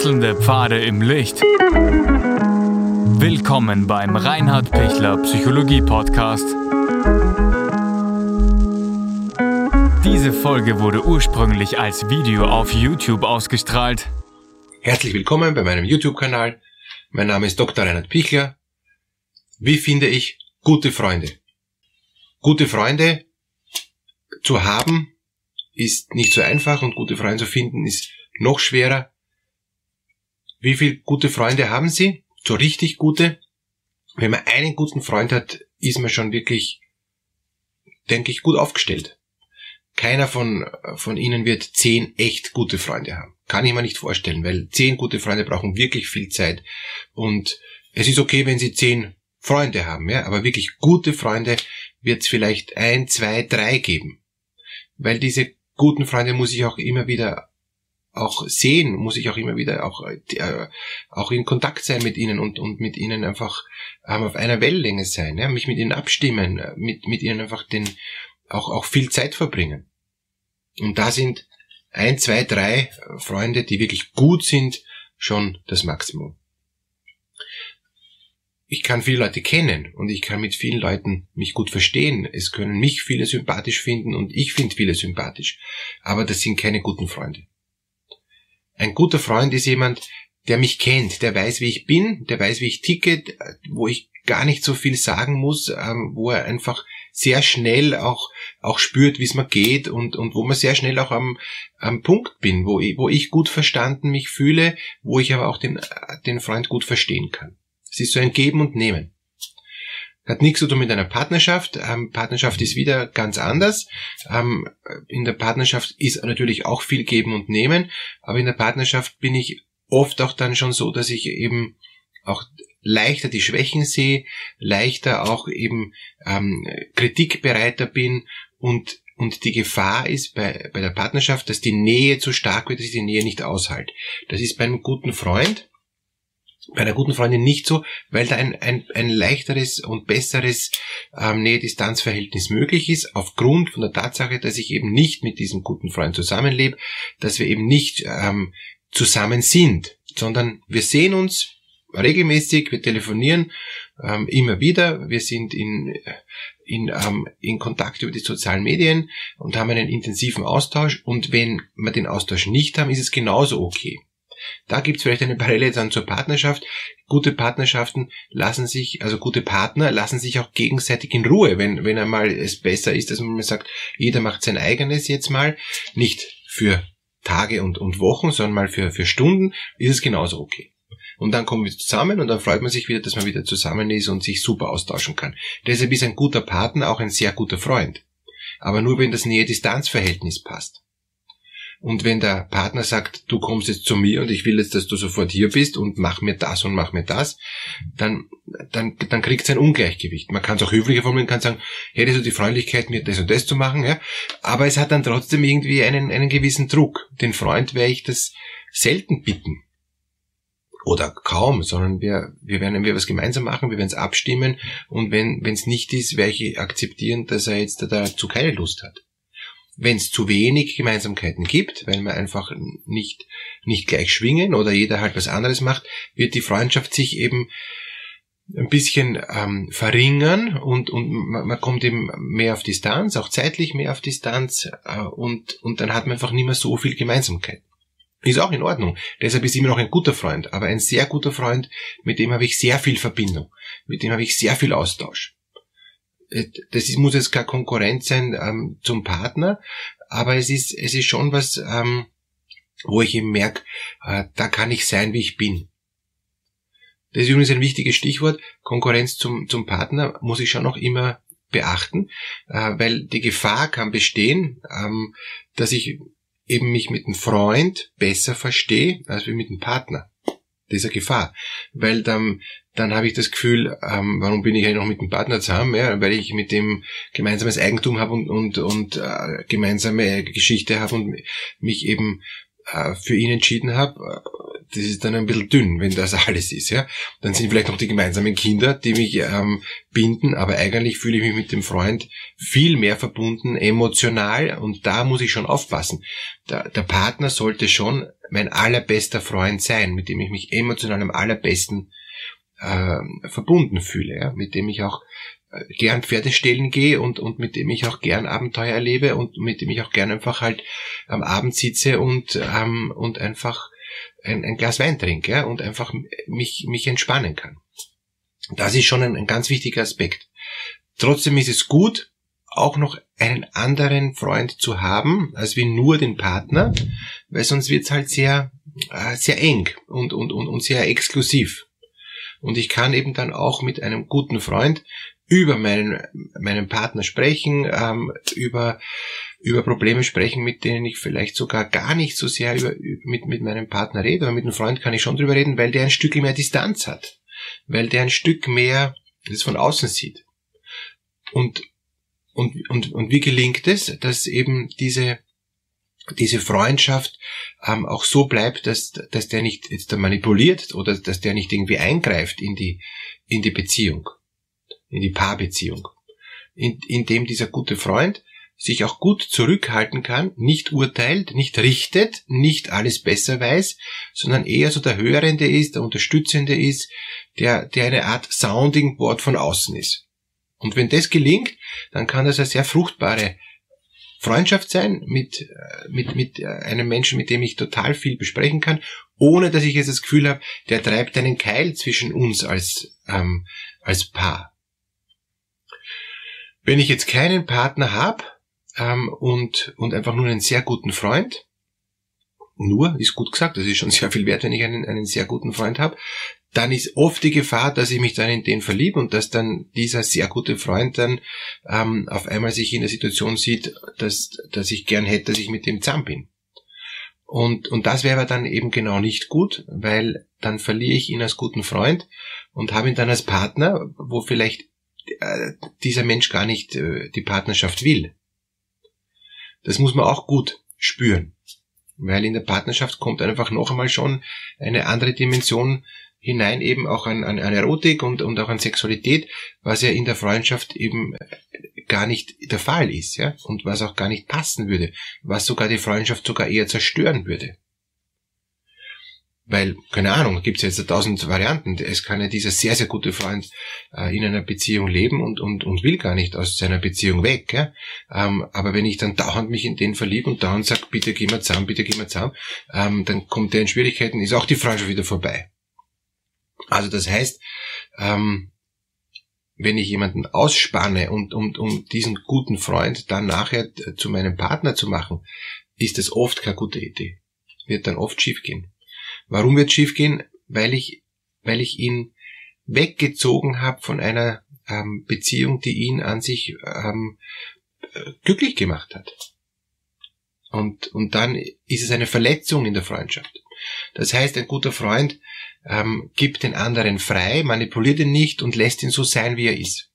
Wechselnde Pfade im Licht. Willkommen beim Reinhard Pichler Psychologie Podcast. Diese Folge wurde ursprünglich als Video auf YouTube ausgestrahlt. Herzlich willkommen bei meinem YouTube-Kanal. Mein Name ist Dr. Reinhard Pichler. Wie finde ich gute Freunde? Gute Freunde zu haben ist nicht so einfach und gute Freunde zu finden ist noch schwerer. Wie viele gute Freunde haben Sie? So richtig gute? Wenn man einen guten Freund hat, ist man schon wirklich, denke ich, gut aufgestellt. Keiner von, von Ihnen wird zehn echt gute Freunde haben. Kann ich mir nicht vorstellen, weil zehn gute Freunde brauchen wirklich viel Zeit. Und es ist okay, wenn Sie zehn Freunde haben, ja, aber wirklich gute Freunde wird es vielleicht ein, zwei, drei geben. Weil diese guten Freunde muss ich auch immer wieder auch sehen, muss ich auch immer wieder auch, äh, auch in Kontakt sein mit ihnen und, und mit ihnen einfach ähm, auf einer Wellenlänge sein, ja, mich mit ihnen abstimmen, äh, mit, mit ihnen einfach den, auch, auch viel Zeit verbringen. Und da sind ein, zwei, drei Freunde, die wirklich gut sind, schon das Maximum ich kann viele Leute kennen und ich kann mit vielen Leuten mich gut verstehen. Es können mich viele sympathisch finden und ich finde viele sympathisch. Aber das sind keine guten Freunde. Ein guter Freund ist jemand, der mich kennt, der weiß, wie ich bin, der weiß, wie ich ticke, wo ich gar nicht so viel sagen muss, ähm, wo er einfach sehr schnell auch, auch spürt, wie es mir geht und, und wo man sehr schnell auch am, am Punkt bin, wo ich, wo ich gut verstanden mich fühle, wo ich aber auch den, den Freund gut verstehen kann. Es ist so ein Geben und Nehmen. Hat nichts zu tun mit einer Partnerschaft. Ähm, Partnerschaft ist wieder ganz anders. Ähm, in der Partnerschaft ist natürlich auch viel Geben und Nehmen, aber in der Partnerschaft bin ich oft auch dann schon so, dass ich eben auch leichter die Schwächen sehe, leichter auch eben ähm, kritikbereiter bin und und die Gefahr ist bei, bei der Partnerschaft, dass die Nähe zu stark wird, dass ich die Nähe nicht aushalte. Das ist bei einem guten Freund bei einer guten Freundin nicht so, weil da ein, ein, ein leichteres und besseres ähm, Nähe-Distanz-Verhältnis möglich ist, aufgrund von der Tatsache, dass ich eben nicht mit diesem guten Freund zusammenlebe, dass wir eben nicht ähm, zusammen sind, sondern wir sehen uns regelmäßig, wir telefonieren ähm, immer wieder, wir sind in, in, ähm, in Kontakt über die sozialen Medien und haben einen intensiven Austausch und wenn wir den Austausch nicht haben, ist es genauso okay. Da gibt es vielleicht eine Parallele dann zur Partnerschaft. Gute Partnerschaften lassen sich, also gute Partner lassen sich auch gegenseitig in Ruhe, wenn, wenn einmal es besser ist, dass man sagt, jeder macht sein eigenes jetzt mal, nicht für Tage und, und Wochen, sondern mal für, für Stunden, ist es genauso okay. Und dann kommen wir zusammen und dann freut man sich wieder, dass man wieder zusammen ist und sich super austauschen kann. Deshalb ist ein guter Partner auch ein sehr guter Freund. Aber nur wenn das Nähe-Distanz-Verhältnis passt. Und wenn der Partner sagt, du kommst jetzt zu mir und ich will jetzt, dass du sofort hier bist und mach mir das und mach mir das, dann, dann, dann kriegt es ein Ungleichgewicht. Man kann es auch höflicher formulieren, kann sagen, hättest du die Freundlichkeit, mir das und das zu machen, ja. Aber es hat dann trotzdem irgendwie einen, einen gewissen Druck. Den Freund werde ich das selten bitten. Oder kaum, sondern wir, wir werden wir was gemeinsam machen, wir werden es abstimmen und wenn es nicht ist, werde ich akzeptieren, dass er jetzt dazu keine Lust hat. Wenn es zu wenig Gemeinsamkeiten gibt, weil wir einfach nicht, nicht gleich schwingen oder jeder halt was anderes macht, wird die Freundschaft sich eben ein bisschen ähm, verringern und, und man, man kommt eben mehr auf Distanz, auch zeitlich mehr auf Distanz äh, und, und dann hat man einfach nicht mehr so viel Gemeinsamkeit. Ist auch in Ordnung. Deshalb ist immer noch ein guter Freund, aber ein sehr guter Freund, mit dem habe ich sehr viel Verbindung, mit dem habe ich sehr viel Austausch. Äh, das ist, muss jetzt keine Konkurrenz sein ähm, zum Partner, aber es ist, es ist schon was, ähm, wo ich eben merke, äh, da kann ich sein, wie ich bin. Das ist übrigens ein wichtiges Stichwort. Konkurrenz zum, zum Partner muss ich schon noch immer beachten, äh, weil die Gefahr kann bestehen, ähm, dass ich eben mich mit einem Freund besser verstehe als wie mit einem Partner. Dieser Gefahr. Weil dann dann habe ich das Gefühl, ähm, warum bin ich eigentlich noch mit dem Partner zusammen? Ja, weil ich mit dem gemeinsames Eigentum habe und, und, und äh, gemeinsame Geschichte habe und mich eben äh, für ihn entschieden habe. Das ist dann ein bisschen dünn, wenn das alles ist. Ja, Dann sind vielleicht noch die gemeinsamen Kinder, die mich ähm, binden, aber eigentlich fühle ich mich mit dem Freund viel mehr verbunden, emotional und da muss ich schon aufpassen. Der, der Partner sollte schon mein allerbester Freund sein, mit dem ich mich emotional am allerbesten äh, verbunden fühle, ja, mit dem ich auch äh, gern Pferde stehlen gehe und, und mit dem ich auch gern Abenteuer erlebe und mit dem ich auch gern einfach halt am Abend sitze und, ähm, und einfach ein, ein Glas Wein trinke ja, und einfach mich, mich entspannen kann. Das ist schon ein, ein ganz wichtiger Aspekt. Trotzdem ist es gut, auch noch einen anderen Freund zu haben, als wie nur den Partner, weil sonst wird es halt sehr, äh, sehr eng und, und, und, und sehr exklusiv. Und ich kann eben dann auch mit einem guten Freund über meinen, meinen Partner sprechen, ähm, über, über Probleme sprechen, mit denen ich vielleicht sogar gar nicht so sehr über, mit, mit meinem Partner rede, aber mit einem Freund kann ich schon drüber reden, weil der ein Stück mehr Distanz hat, weil der ein Stück mehr das von außen sieht. Und, und, und, und wie gelingt es, dass eben diese, diese Freundschaft ähm, auch so bleibt, dass, dass der nicht jetzt manipuliert oder dass der nicht irgendwie eingreift in die, in die Beziehung, in die Paarbeziehung. In, indem dieser gute Freund sich auch gut zurückhalten kann, nicht urteilt, nicht richtet, nicht alles besser weiß, sondern eher so der Hörende ist, der Unterstützende ist, der, der eine Art Sounding Board von außen ist. Und wenn das gelingt, dann kann das eine sehr fruchtbare Freundschaft sein mit, äh, mit, mit äh, einem Menschen, mit dem ich total viel besprechen kann, ohne dass ich jetzt das Gefühl habe, der treibt einen Keil zwischen uns als, ähm, als Paar. Wenn ich jetzt keinen Partner habe ähm, und, und einfach nur einen sehr guten Freund, nur ist gut gesagt, das ist schon sehr viel wert, wenn ich einen, einen sehr guten Freund habe, dann ist oft die Gefahr, dass ich mich dann in den verliebe und dass dann dieser sehr gute Freund dann ähm, auf einmal sich in der Situation sieht, dass, dass ich gern hätte, dass ich mit dem zusammen bin. Und, und das wäre dann eben genau nicht gut, weil dann verliere ich ihn als guten Freund und habe ihn dann als Partner, wo vielleicht äh, dieser Mensch gar nicht äh, die Partnerschaft will. Das muss man auch gut spüren, weil in der Partnerschaft kommt einfach noch einmal schon eine andere Dimension hinein eben auch an, an, an Erotik und, und auch an Sexualität, was ja in der Freundschaft eben gar nicht der Fall ist, ja, und was auch gar nicht passen würde, was sogar die Freundschaft sogar eher zerstören würde. Weil, keine Ahnung, gibt es jetzt tausend Varianten. Es kann ja dieser sehr, sehr gute Freund äh, in einer Beziehung leben und, und, und will gar nicht aus seiner Beziehung weg. Ja? Ähm, aber wenn ich dann dauernd mich in den verliebe und dauernd sage, bitte geh mal zusammen, bitte geh mal zusammen, ähm, dann kommt der in Schwierigkeiten, ist auch die Freundschaft wieder vorbei. Also das heißt, ähm, wenn ich jemanden ausspanne und um, um diesen guten Freund dann nachher zu meinem Partner zu machen, ist das oft keine gute Idee. Wird dann oft schiefgehen. Warum wird schiefgehen? Weil ich, weil ich ihn weggezogen habe von einer ähm, Beziehung, die ihn an sich ähm, glücklich gemacht hat. Und, und dann ist es eine Verletzung in der Freundschaft. Das heißt, ein guter Freund ähm, gibt den anderen frei, manipuliert ihn nicht und lässt ihn so sein, wie er ist.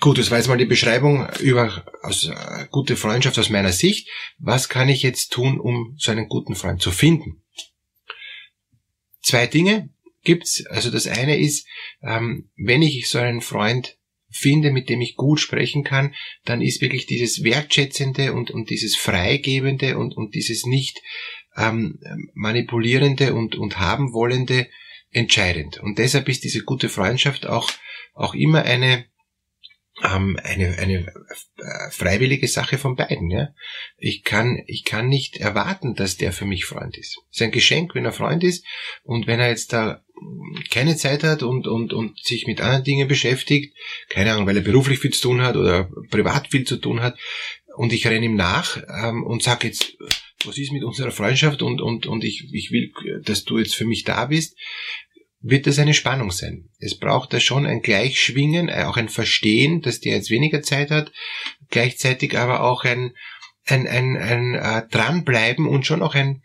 Gut, das war jetzt mal die Beschreibung über aus, äh, gute Freundschaft aus meiner Sicht. Was kann ich jetzt tun, um so einen guten Freund zu finden? Zwei Dinge gibt's. Also das eine ist, ähm, wenn ich so einen Freund finde, mit dem ich gut sprechen kann, dann ist wirklich dieses Wertschätzende und, und dieses Freigebende und, und dieses nicht ähm, manipulierende und, und haben wollende entscheidend. Und deshalb ist diese gute Freundschaft auch, auch immer eine, ähm, eine, eine äh, freiwillige Sache von beiden. Ja? Ich, kann, ich kann nicht erwarten, dass der für mich Freund ist. Es ist ein Geschenk, wenn er Freund ist und wenn er jetzt da keine Zeit hat und, und, und sich mit anderen Dingen beschäftigt, keine Ahnung, weil er beruflich viel zu tun hat oder privat viel zu tun hat, und ich renne ihm nach ähm, und sage jetzt, was ist mit unserer Freundschaft und, und, und ich, ich will, dass du jetzt für mich da bist, wird das eine Spannung sein. Es braucht da schon ein Gleichschwingen, äh, auch ein Verstehen, dass der jetzt weniger Zeit hat, gleichzeitig aber auch ein, ein, ein, ein äh, Dranbleiben und schon auch ein,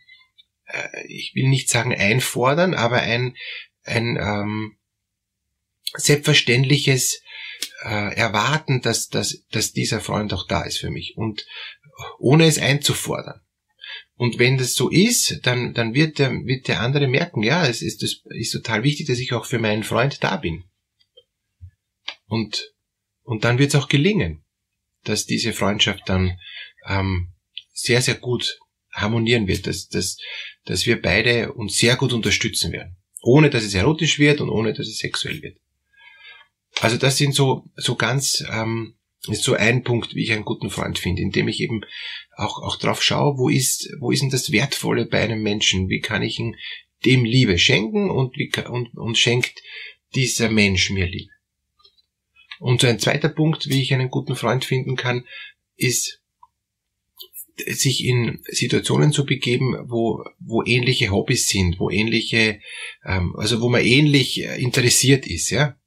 äh, ich will nicht sagen einfordern, aber ein, ein ähm, selbstverständliches äh, erwarten, dass, dass, dass dieser Freund auch da ist für mich und ohne es einzufordern. Und wenn das so ist, dann, dann wird, der, wird der andere merken, ja, es ist, das ist total wichtig, dass ich auch für meinen Freund da bin. Und, und dann wird es auch gelingen, dass diese Freundschaft dann ähm, sehr, sehr gut harmonieren wird, dass, dass, dass wir beide uns sehr gut unterstützen werden. Ohne dass es erotisch wird und ohne dass es sexuell wird. Also das sind so, so ganz, ähm, ist so ein Punkt, wie ich einen guten Freund finde, indem ich eben auch, auch drauf schaue, wo ist, wo ist denn das Wertvolle bei einem Menschen? Wie kann ich ihm dem Liebe schenken und, wie, und, und schenkt dieser Mensch mir Liebe? Und so ein zweiter Punkt, wie ich einen guten Freund finden kann, ist, sich in Situationen zu begeben, wo, wo ähnliche Hobbys sind, wo ähnliche, ähm, also wo man ähnlich interessiert ist, ja.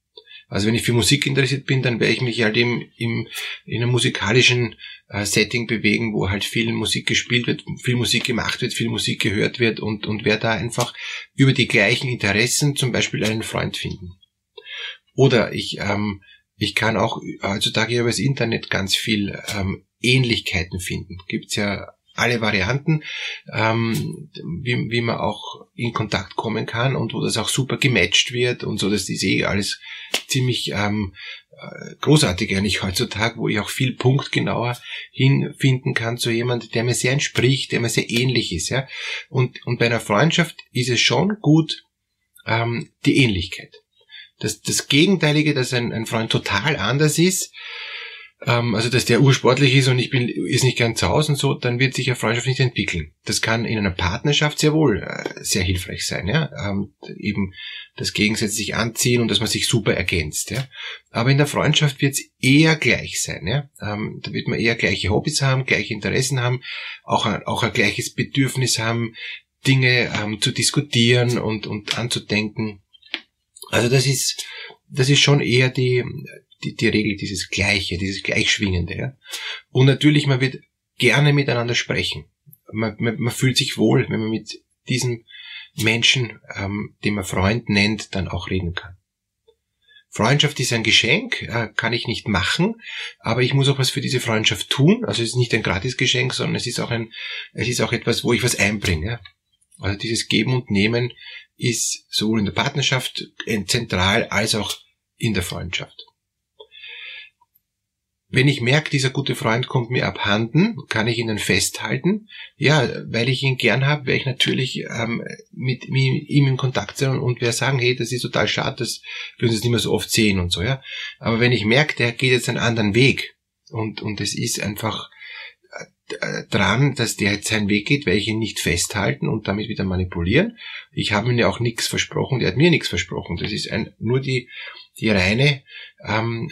Also wenn ich für Musik interessiert bin, dann werde ich mich halt im, im, in einem musikalischen äh, Setting bewegen, wo halt viel Musik gespielt wird, viel Musik gemacht wird, viel Musik gehört wird und, und werde da einfach über die gleichen Interessen zum Beispiel einen Freund finden. Oder ich, ähm, ich kann auch heutzutage über das Internet ganz viel ähm, Ähnlichkeiten finden. Gibt's ja alle Varianten, ähm, wie, wie man auch in Kontakt kommen kann und wo das auch super gematcht wird und so, das ist eh alles ziemlich ähm, äh, großartig eigentlich heutzutage, wo ich auch viel punktgenauer hinfinden kann zu jemand, der mir sehr entspricht, der mir sehr ähnlich ist. Ja? Und, und bei einer Freundschaft ist es schon gut, ähm, die Ähnlichkeit. Das, das Gegenteilige, dass ein, ein Freund total anders ist, ähm, also dass der ursportlich ist und ich bin ist nicht gern zu Hause und so, dann wird sich eine Freundschaft nicht entwickeln. Das kann in einer Partnerschaft sehr wohl äh, sehr hilfreich sein, ja, ähm, eben das gegenseitig anziehen und dass man sich super ergänzt, ja. Aber in der Freundschaft wird es eher gleich sein, ja. Ähm, da wird man eher gleiche Hobbys haben, gleiche Interessen haben, auch ein, auch ein gleiches Bedürfnis haben, Dinge ähm, zu diskutieren und und anzudenken. Also das ist das ist schon eher die die, die Regel, dieses Gleiche, dieses Gleichschwingende. Ja? Und natürlich, man wird gerne miteinander sprechen. Man, man, man fühlt sich wohl, wenn man mit diesem Menschen, ähm, den man Freund nennt, dann auch reden kann. Freundschaft ist ein Geschenk, äh, kann ich nicht machen, aber ich muss auch was für diese Freundschaft tun. Also es ist nicht ein Gratisgeschenk, sondern es ist auch ein, es ist auch etwas, wo ich was einbringe. Ja? Also dieses Geben und Nehmen ist sowohl in der Partnerschaft zentral als auch in der Freundschaft. Wenn ich merke, dieser gute Freund kommt mir abhanden, kann ich ihn dann festhalten. Ja, weil ich ihn gern habe, werde ich natürlich ähm, mit, mit, ihm in Kontakt sein und, und werde sagen, hey, das ist total schade, dass wir uns nicht mehr so oft sehen und so, ja. Aber wenn ich merke, der geht jetzt einen anderen Weg und, und es ist einfach äh, dran, dass der jetzt seinen Weg geht, werde ich ihn nicht festhalten und damit wieder manipulieren. Ich habe ihm ja auch nichts versprochen, der hat mir nichts versprochen. Das ist ein, nur die, die reine ähm,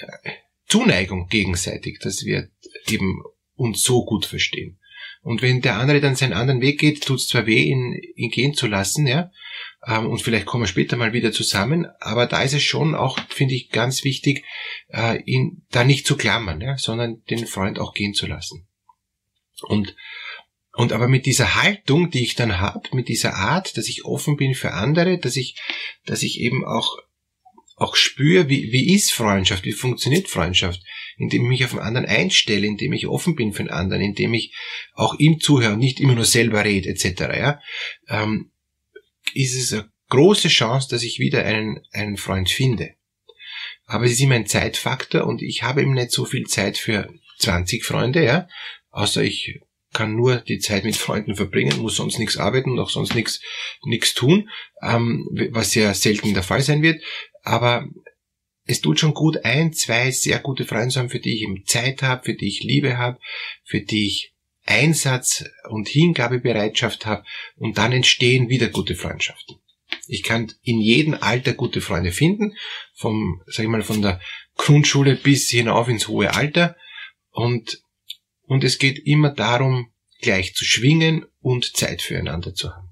Zuneigung gegenseitig, dass wir eben uns so gut verstehen. Und wenn der andere dann seinen anderen Weg geht, tut es zwar weh, ihn, ihn gehen zu lassen, ja, ähm, und vielleicht kommen wir später mal wieder zusammen, aber da ist es schon auch, finde ich, ganz wichtig, äh, ihn da nicht zu klammern, ja, sondern den Freund auch gehen zu lassen. Und und aber mit dieser Haltung, die ich dann habe, mit dieser Art, dass ich offen bin für andere, dass ich, dass ich eben auch auch spüre, wie, wie ist Freundschaft, wie funktioniert Freundschaft, indem ich mich auf den anderen einstelle, indem ich offen bin für den anderen, indem ich auch ihm zuhöre und nicht immer nur selber rede, etc., ja, ähm, ist es eine große Chance, dass ich wieder einen, einen Freund finde. Aber es ist immer ein Zeitfaktor und ich habe eben nicht so viel Zeit für 20 Freunde, ja, außer ich kann nur die Zeit mit Freunden verbringen, muss sonst nichts arbeiten und auch sonst nichts nichts tun, ähm, was sehr selten der Fall sein wird aber es tut schon gut, ein, zwei sehr gute Freunde zu haben, für die ich eben Zeit habe, für die ich Liebe habe, für die ich Einsatz und Hingabebereitschaft habe und dann entstehen wieder gute Freundschaften. Ich kann in jedem Alter gute Freunde finden, vom, sag ich mal, von der Grundschule bis hinauf ins hohe Alter und, und es geht immer darum, gleich zu schwingen und Zeit füreinander zu haben.